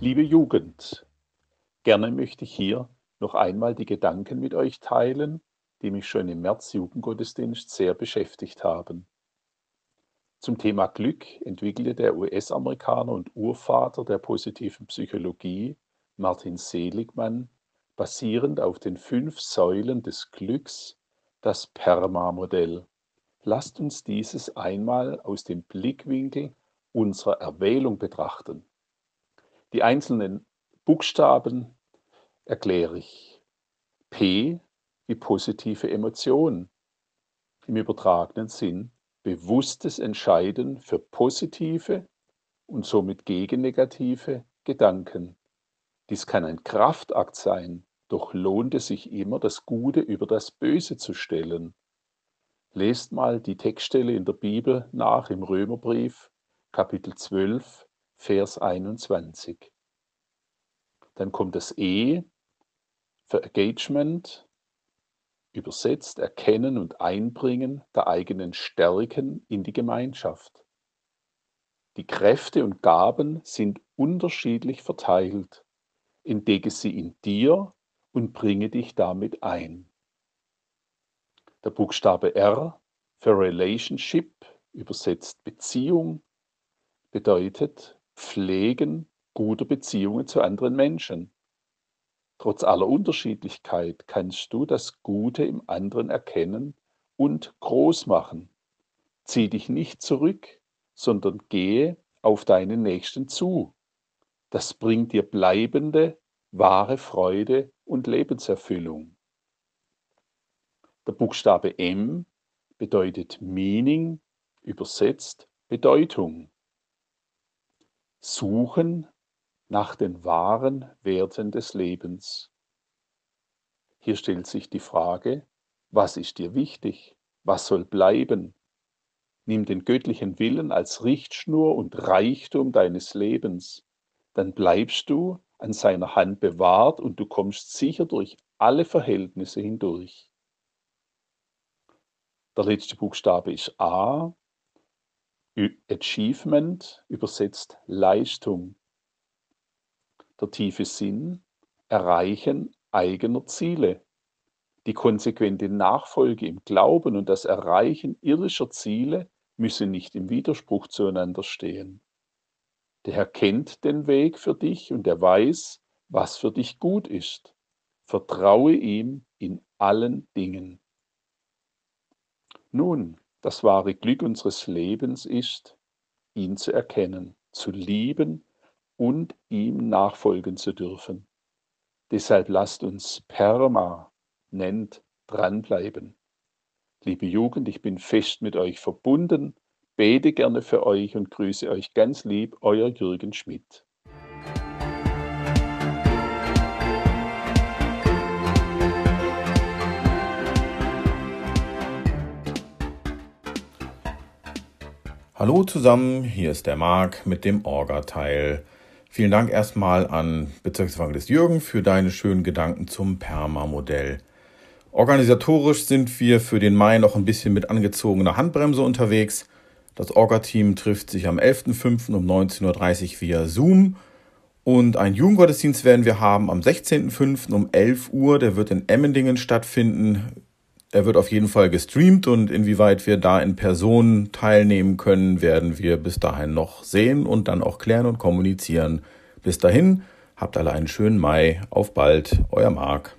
Liebe Jugend, gerne möchte ich hier noch einmal die Gedanken mit euch teilen, die mich schon im März Jugendgottesdienst sehr beschäftigt haben. Zum Thema Glück entwickelte der US-Amerikaner und Urvater der positiven Psychologie Martin Seligmann basierend auf den fünf Säulen des Glücks das PERMA-Modell. Lasst uns dieses einmal aus dem Blickwinkel unserer Erwählung betrachten. Die einzelnen Buchstaben erkläre ich. P wie positive Emotion. Im übertragenen Sinn bewusstes Entscheiden für positive und somit gegen negative Gedanken. Dies kann ein Kraftakt sein, doch lohnt es sich immer, das Gute über das Böse zu stellen. Lest mal die Textstelle in der Bibel nach im Römerbrief, Kapitel 12, Vers 21. Dann kommt das E für Engagement, übersetzt Erkennen und Einbringen der eigenen Stärken in die Gemeinschaft. Die Kräfte und Gaben sind unterschiedlich verteilt. Entdecke sie in dir und bringe dich damit ein. Der Buchstabe R für Relationship, übersetzt Beziehung, bedeutet Pflegen guter Beziehungen zu anderen Menschen. Trotz aller Unterschiedlichkeit kannst du das Gute im anderen erkennen und groß machen. Zieh dich nicht zurück, sondern gehe auf deinen Nächsten zu. Das bringt dir bleibende, wahre Freude und Lebenserfüllung. Der Buchstabe M bedeutet Meaning, übersetzt Bedeutung. Suchen nach den wahren Werten des Lebens. Hier stellt sich die Frage, was ist dir wichtig? Was soll bleiben? Nimm den göttlichen Willen als Richtschnur und Reichtum deines Lebens. Dann bleibst du an seiner Hand bewahrt und du kommst sicher durch alle Verhältnisse hindurch. Der letzte Buchstabe ist A. Achievement übersetzt Leistung. Der tiefe Sinn, Erreichen eigener Ziele. Die konsequente Nachfolge im Glauben und das Erreichen irdischer Ziele müssen nicht im Widerspruch zueinander stehen. Der Herr kennt den Weg für dich und er weiß, was für dich gut ist. Vertraue ihm in allen Dingen. Nun, das wahre Glück unseres Lebens ist, ihn zu erkennen, zu lieben und ihm nachfolgen zu dürfen. Deshalb lasst uns perma nennt dranbleiben. Liebe Jugend, ich bin fest mit euch verbunden, bete gerne für euch und grüße euch ganz lieb, euer Jürgen Schmidt. Hallo zusammen, hier ist der Marc mit dem Orga-Teil. Vielen Dank erstmal an Bezirksvangelist Jürgen für deine schönen Gedanken zum Perma-Modell. Organisatorisch sind wir für den Mai noch ein bisschen mit angezogener Handbremse unterwegs. Das Orga-Team trifft sich am 11.05. um 19.30 Uhr via Zoom. Und einen Jugendgottesdienst werden wir haben am 16.05. um 11 Uhr. Der wird in Emmendingen stattfinden. Er wird auf jeden Fall gestreamt und inwieweit wir da in Person teilnehmen können, werden wir bis dahin noch sehen und dann auch klären und kommunizieren. Bis dahin, habt alle einen schönen Mai. Auf bald, euer Marc.